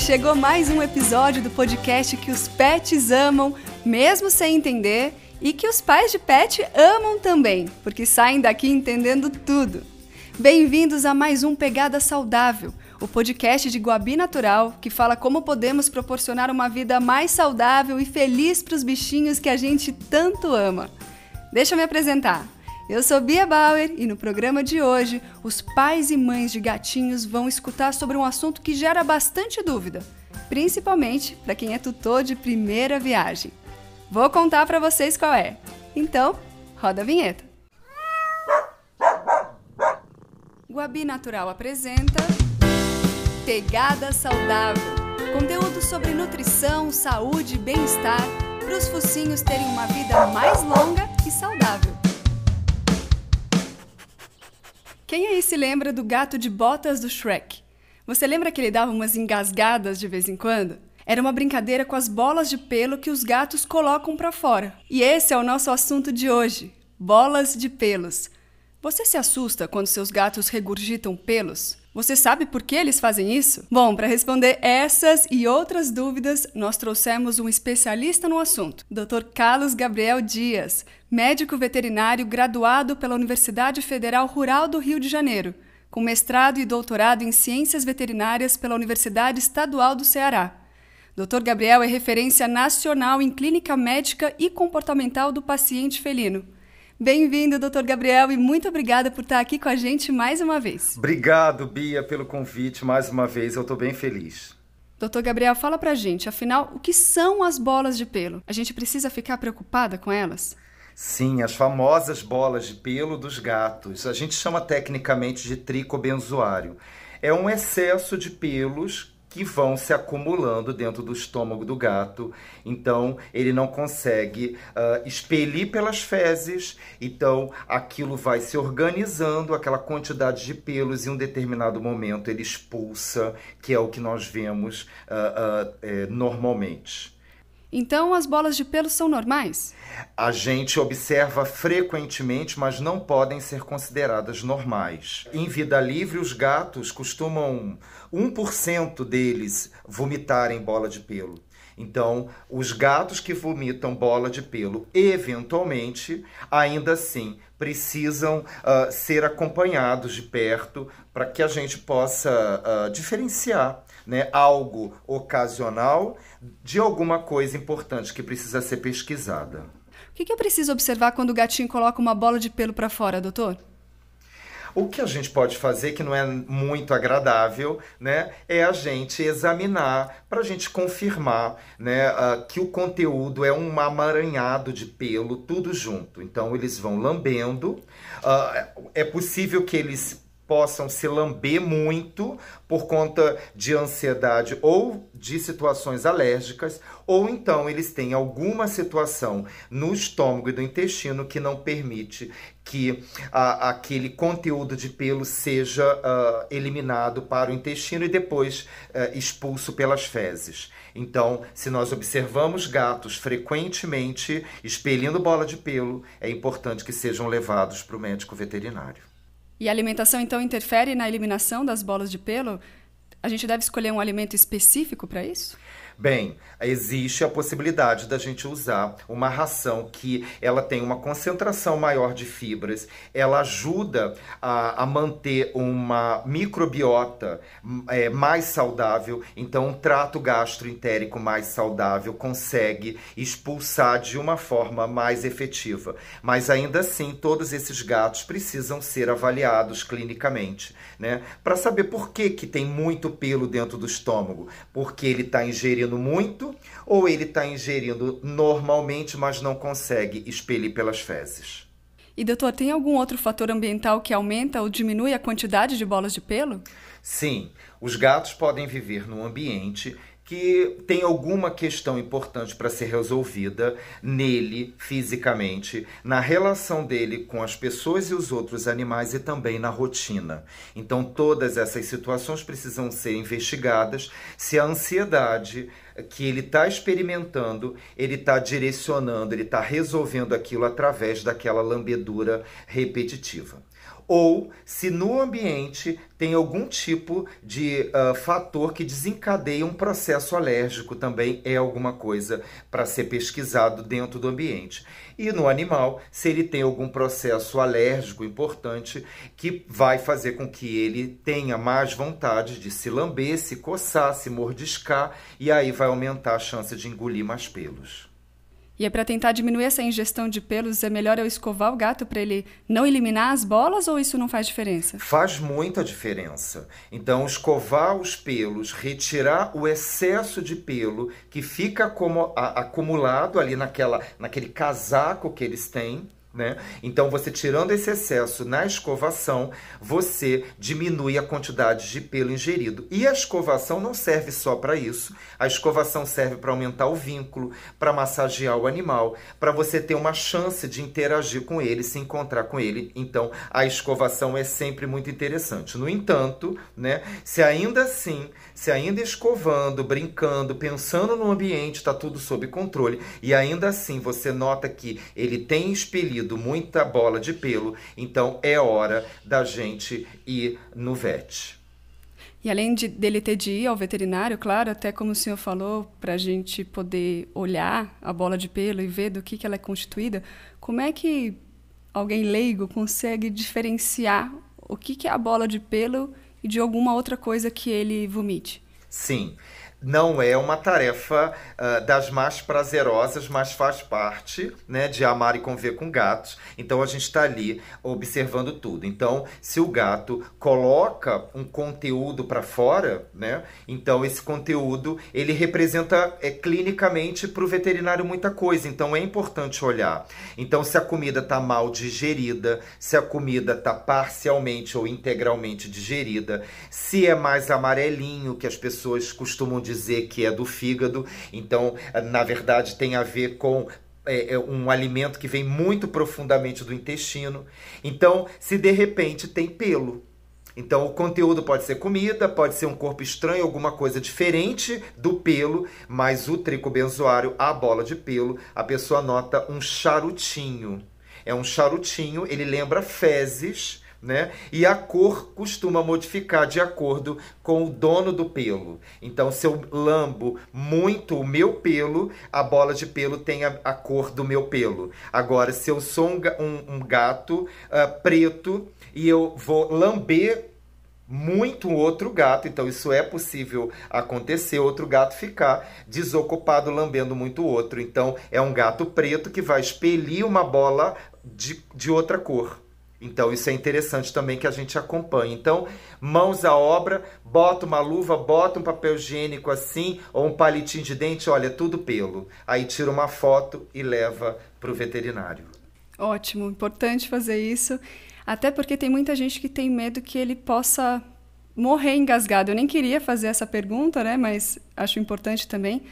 chegou mais um episódio do podcast que os pets amam, mesmo sem entender, e que os pais de pet amam também, porque saem daqui entendendo tudo. Bem-vindos a mais um Pegada Saudável, o podcast de Guabi Natural que fala como podemos proporcionar uma vida mais saudável e feliz para os bichinhos que a gente tanto ama. Deixa eu me apresentar. Eu sou Bia Bauer e no programa de hoje, os pais e mães de gatinhos vão escutar sobre um assunto que gera bastante dúvida, principalmente para quem é tutor de primeira viagem. Vou contar para vocês qual é. Então, roda a vinheta. Guabi Natural apresenta Pegada Saudável. Conteúdo sobre nutrição, saúde e bem-estar para os focinhos terem uma vida mais longa e saudável. Quem aí se lembra do gato de botas do Shrek? Você lembra que ele dava umas engasgadas de vez em quando? Era uma brincadeira com as bolas de pelo que os gatos colocam para fora. E esse é o nosso assunto de hoje: bolas de pelos. Você se assusta quando seus gatos regurgitam pelos? Você sabe por que eles fazem isso? Bom, para responder essas e outras dúvidas, nós trouxemos um especialista no assunto, Dr. Carlos Gabriel Dias, médico veterinário graduado pela Universidade Federal Rural do Rio de Janeiro, com mestrado e doutorado em Ciências Veterinárias pela Universidade Estadual do Ceará. Dr. Gabriel é referência nacional em clínica médica e comportamental do paciente felino. Bem-vindo, doutor Gabriel, e muito obrigada por estar aqui com a gente mais uma vez. Obrigado, Bia, pelo convite mais uma vez. Eu estou bem feliz. Doutor Gabriel, fala pra gente, afinal, o que são as bolas de pelo? A gente precisa ficar preocupada com elas? Sim, as famosas bolas de pelo dos gatos. A gente chama tecnicamente de tricobenzoário. É um excesso de pelos que vão se acumulando dentro do estômago do gato. Então, ele não consegue uh, expelir pelas fezes. Então, aquilo vai se organizando, aquela quantidade de pelos, em um determinado momento ele expulsa, que é o que nós vemos uh, uh, normalmente. Então, as bolas de pelo são normais? A gente observa frequentemente, mas não podem ser consideradas normais. Em vida livre, os gatos costumam 1% deles vomitarem bola de pelo. Então, os gatos que vomitam bola de pelo, eventualmente, ainda assim, precisam uh, ser acompanhados de perto para que a gente possa uh, diferenciar né, algo ocasional de alguma coisa importante que precisa ser pesquisada. O que, que eu preciso observar quando o gatinho coloca uma bola de pelo para fora, doutor? O que a gente pode fazer, que não é muito agradável, né, é a gente examinar para a gente confirmar né, uh, que o conteúdo é um amaranhado de pelo, tudo junto. Então, eles vão lambendo. Uh, é possível que eles possam se lamber muito por conta de ansiedade ou de situações alérgicas, ou então eles têm alguma situação no estômago e do intestino que não permite que a, aquele conteúdo de pelo seja uh, eliminado para o intestino e depois uh, expulso pelas fezes. Então, se nós observamos gatos frequentemente expelindo bola de pelo, é importante que sejam levados para o médico veterinário. E a alimentação então interfere na eliminação das bolas de pelo? A gente deve escolher um alimento específico para isso? Bem, existe a possibilidade da gente usar uma ração que ela tem uma concentração maior de fibras, ela ajuda a, a manter uma microbiota é, mais saudável, então um trato gastroentérico mais saudável consegue expulsar de uma forma mais efetiva. Mas ainda assim, todos esses gatos precisam ser avaliados clinicamente, né? Para saber por que, que tem muito pelo dentro do estômago, porque ele está ingerindo ingerindo muito ou ele está ingerindo normalmente, mas não consegue expelir pelas fezes. E doutor, tem algum outro fator ambiental que aumenta ou diminui a quantidade de bolas de pelo? Sim, os gatos podem viver num ambiente que tem alguma questão importante para ser resolvida nele, fisicamente, na relação dele com as pessoas e os outros animais e também na rotina. Então, todas essas situações precisam ser investigadas se a ansiedade que ele está experimentando, ele está direcionando, ele está resolvendo aquilo através daquela lambedura repetitiva ou se no ambiente tem algum tipo de uh, fator que desencadeia um processo alérgico, também é alguma coisa para ser pesquisado dentro do ambiente. E no animal, se ele tem algum processo alérgico importante que vai fazer com que ele tenha mais vontade de se lamber, se coçar, se mordiscar, e aí vai aumentar a chance de engolir mais pelos. E é para tentar diminuir essa ingestão de pelos, é melhor eu escovar o gato para ele não eliminar as bolas ou isso não faz diferença? Faz muita diferença. Então, escovar os pelos, retirar o excesso de pelo que fica acumulado ali naquela, naquele casaco que eles têm né? Então, você tirando esse excesso na escovação, você diminui a quantidade de pelo ingerido. E a escovação não serve só para isso. A escovação serve para aumentar o vínculo, para massagear o animal, para você ter uma chance de interagir com ele, se encontrar com ele. Então, a escovação é sempre muito interessante. No entanto, né, se ainda assim, se ainda escovando, brincando, pensando no ambiente, está tudo sob controle, e ainda assim você nota que ele tem expelido muita bola de pelo, então é hora da gente ir no vet. E além de, dele ter de ir ao veterinário, claro, até como o senhor falou, para a gente poder olhar a bola de pelo e ver do que, que ela é constituída, como é que alguém leigo consegue diferenciar o que, que é a bola de pelo e de alguma outra coisa que ele vomite? Sim não é uma tarefa uh, das mais prazerosas, mas faz parte né, de amar e conviver com gatos. Então a gente está ali observando tudo. Então, se o gato coloca um conteúdo para fora, né, então esse conteúdo ele representa é, clinicamente para o veterinário muita coisa. Então é importante olhar. Então, se a comida está mal digerida, se a comida está parcialmente ou integralmente digerida, se é mais amarelinho, que as pessoas costumam dizer dizer que é do fígado, então, na verdade, tem a ver com é, é, um alimento que vem muito profundamente do intestino. Então, se de repente tem pelo. Então, o conteúdo pode ser comida, pode ser um corpo estranho, alguma coisa diferente do pelo, mas o tricobenzoário, a bola de pelo, a pessoa nota um charutinho. É um charutinho, ele lembra fezes, né? E a cor costuma modificar de acordo com o dono do pelo. Então, se eu lambo muito o meu pelo, a bola de pelo tem a, a cor do meu pelo. Agora, se eu sou um, um, um gato uh, preto e eu vou lamber muito outro gato, então isso é possível acontecer, outro gato ficar desocupado lambendo muito outro. Então é um gato preto que vai expelir uma bola de, de outra cor. Então, isso é interessante também que a gente acompanhe. Então, mãos à obra, bota uma luva, bota um papel higiênico assim, ou um palitinho de dente, olha, tudo pelo. Aí tira uma foto e leva para o veterinário. Ótimo, importante fazer isso. Até porque tem muita gente que tem medo que ele possa morrer engasgado. Eu nem queria fazer essa pergunta, né? Mas acho importante também.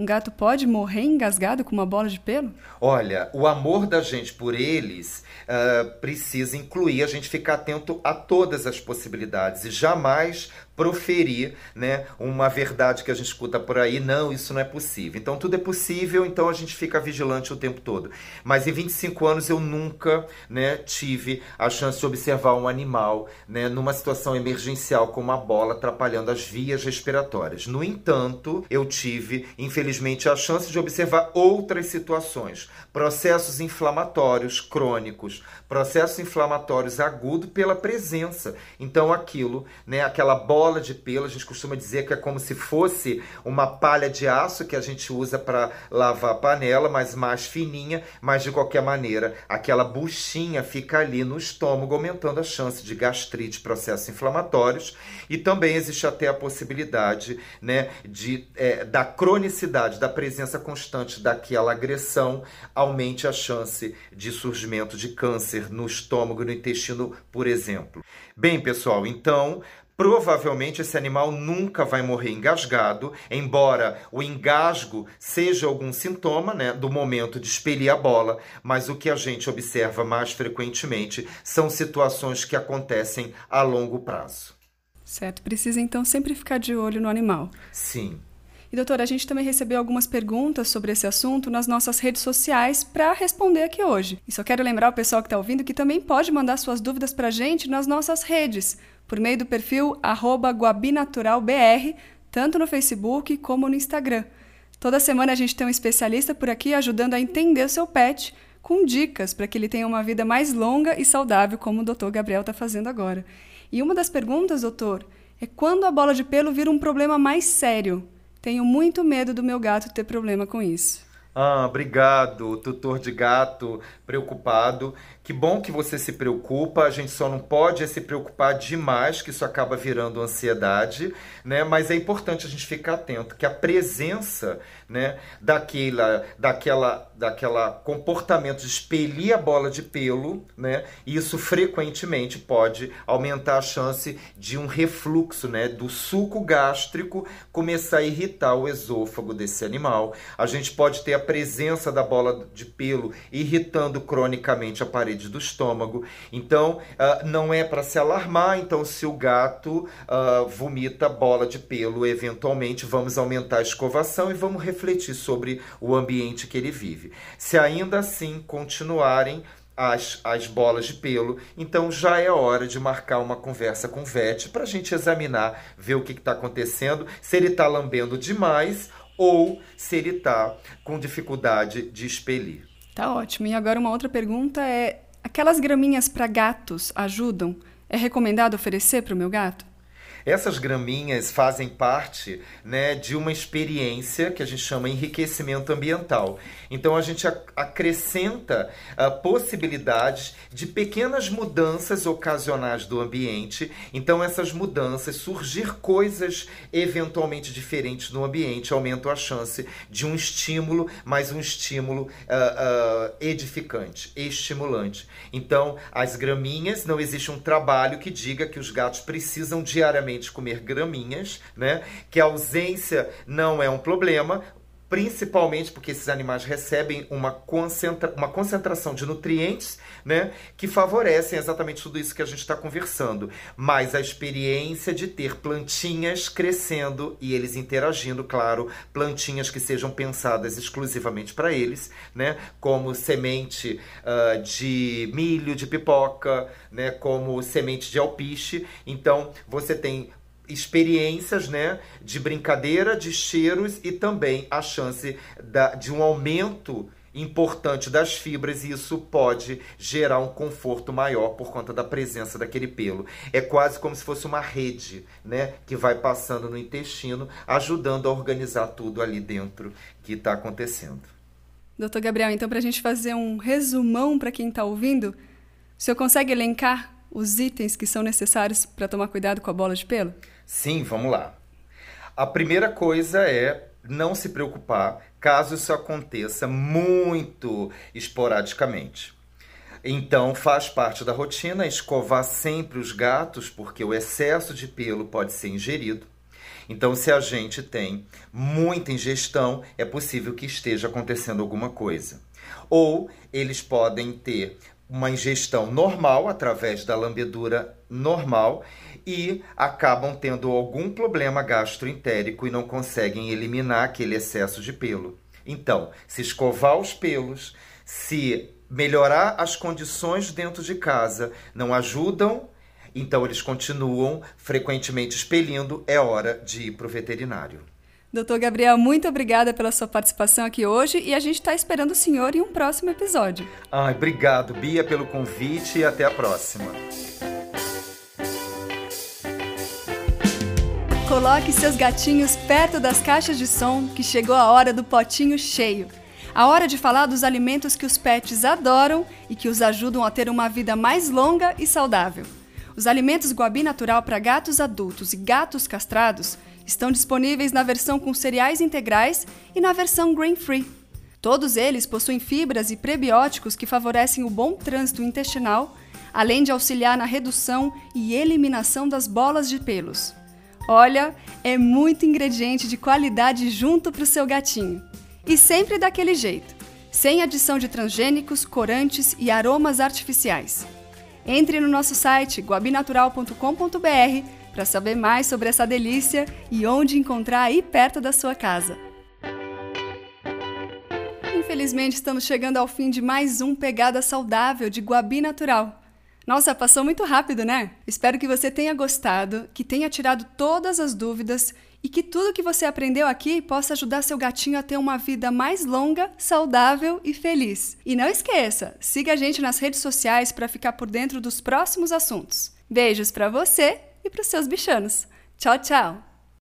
Um gato pode morrer engasgado com uma bola de pelo? Olha, o amor da gente por eles uh, precisa incluir a gente ficar atento a todas as possibilidades e jamais proferir né, uma verdade que a gente escuta por aí, não, isso não é possível. Então tudo é possível, então a gente fica vigilante o tempo todo. Mas em 25 anos eu nunca né, tive a chance de observar um animal né, numa situação emergencial com uma bola atrapalhando as vias respiratórias. No entanto, eu tive, infelizmente, a chance de observar outras situações, processos inflamatórios crônicos, processos inflamatórios agudos pela presença. Então aquilo, né, aquela bola bola de pelo, a gente costuma dizer que é como se fosse uma palha de aço que a gente usa para lavar a panela, mas mais fininha, mas de qualquer maneira, aquela buchinha fica ali no estômago, aumentando a chance de gastrite, processos inflamatórios, e também existe até a possibilidade né, de, é, da cronicidade, da presença constante daquela agressão, aumente a chance de surgimento de câncer no estômago, no intestino, por exemplo. Bem, pessoal, então Provavelmente esse animal nunca vai morrer engasgado, embora o engasgo seja algum sintoma né, do momento de expelir a bola, mas o que a gente observa mais frequentemente são situações que acontecem a longo prazo. Certo, precisa então sempre ficar de olho no animal. Sim. E doutora, a gente também recebeu algumas perguntas sobre esse assunto nas nossas redes sociais para responder aqui hoje. E só quero lembrar o pessoal que está ouvindo que também pode mandar suas dúvidas para a gente nas nossas redes, por meio do perfil guabinaturalbr, tanto no Facebook como no Instagram. Toda semana a gente tem um especialista por aqui ajudando a entender o seu pet com dicas para que ele tenha uma vida mais longa e saudável, como o doutor Gabriel está fazendo agora. E uma das perguntas, doutor, é quando a bola de pelo vira um problema mais sério. Tenho muito medo do meu gato ter problema com isso. Ah, obrigado, tutor de gato preocupado. Que bom que você se preocupa. A gente só não pode se preocupar demais, que isso acaba virando ansiedade, né? Mas é importante a gente ficar atento que a presença, né, daquela, daquela, daquela comportamento de expelir a bola de pelo, né? Isso frequentemente pode aumentar a chance de um refluxo, né, do suco gástrico começar a irritar o esôfago desse animal. A gente pode ter a presença da bola de pelo irritando cronicamente a parede do estômago. Então, uh, não é para se alarmar. Então, se o gato uh, vomita bola de pelo, eventualmente vamos aumentar a escovação e vamos refletir sobre o ambiente que ele vive. Se ainda assim continuarem as, as bolas de pelo, então já é hora de marcar uma conversa com o vet para a gente examinar, ver o que está acontecendo, se ele está lambendo demais ou se ele está com dificuldade de expelir. Tá ótimo. E agora uma outra pergunta é: aquelas graminhas para gatos ajudam? É recomendado oferecer para o meu gato? Essas graminhas fazem parte né, de uma experiência que a gente chama enriquecimento ambiental. Então a gente acrescenta uh, possibilidades de pequenas mudanças ocasionais do ambiente. Então essas mudanças, surgir coisas eventualmente diferentes no ambiente, aumentam a chance de um estímulo, mas um estímulo uh, uh, edificante, estimulante. Então as graminhas, não existe um trabalho que diga que os gatos precisam comer graminhas, né? Que a ausência não é um problema, principalmente porque esses animais recebem uma, concentra uma concentração de nutrientes né, que favorecem exatamente tudo isso que a gente está conversando. Mas a experiência de ter plantinhas crescendo e eles interagindo, claro, plantinhas que sejam pensadas exclusivamente para eles, né, como semente uh, de milho, de pipoca, né, como semente de alpiche. Então você tem experiências né, de brincadeira, de cheiros e também a chance da, de um aumento importante das fibras e isso pode gerar um conforto maior por conta da presença daquele pelo. É quase como se fosse uma rede, né, que vai passando no intestino, ajudando a organizar tudo ali dentro que está acontecendo. Doutor Gabriel, então para a gente fazer um resumão para quem está ouvindo, o senhor consegue elencar os itens que são necessários para tomar cuidado com a bola de pelo? Sim, vamos lá. A primeira coisa é não se preocupar caso isso aconteça muito esporadicamente. Então, faz parte da rotina escovar sempre os gatos, porque o excesso de pelo pode ser ingerido. Então, se a gente tem muita ingestão, é possível que esteja acontecendo alguma coisa. Ou eles podem ter uma ingestão normal através da lambedura normal e acabam tendo algum problema gastroentérico e não conseguem eliminar aquele excesso de pelo. Então, se escovar os pelos, se melhorar as condições dentro de casa não ajudam, então eles continuam frequentemente expelindo, é hora de ir para o veterinário. Doutor Gabriel, muito obrigada pela sua participação aqui hoje e a gente está esperando o senhor em um próximo episódio. Ai, obrigado, Bia, pelo convite e até a próxima. Coloque seus gatinhos perto das caixas de som, que chegou a hora do potinho cheio. A hora de falar dos alimentos que os pets adoram e que os ajudam a ter uma vida mais longa e saudável. Os alimentos Guabi Natural para gatos adultos e gatos castrados estão disponíveis na versão com cereais integrais e na versão grain free. Todos eles possuem fibras e prebióticos que favorecem o bom trânsito intestinal, além de auxiliar na redução e eliminação das bolas de pelos. Olha, é muito ingrediente de qualidade junto para o seu gatinho. E sempre daquele jeito, sem adição de transgênicos, corantes e aromas artificiais. Entre no nosso site guabinatural.com.br, para saber mais sobre essa delícia e onde encontrar aí perto da sua casa. Infelizmente, estamos chegando ao fim de mais um Pegada Saudável de Guabi Natural. Nossa, passou muito rápido, né? Espero que você tenha gostado, que tenha tirado todas as dúvidas e que tudo que você aprendeu aqui possa ajudar seu gatinho a ter uma vida mais longa, saudável e feliz. E não esqueça, siga a gente nas redes sociais para ficar por dentro dos próximos assuntos. Beijos para você e para os seus bichanos. Tchau, tchau!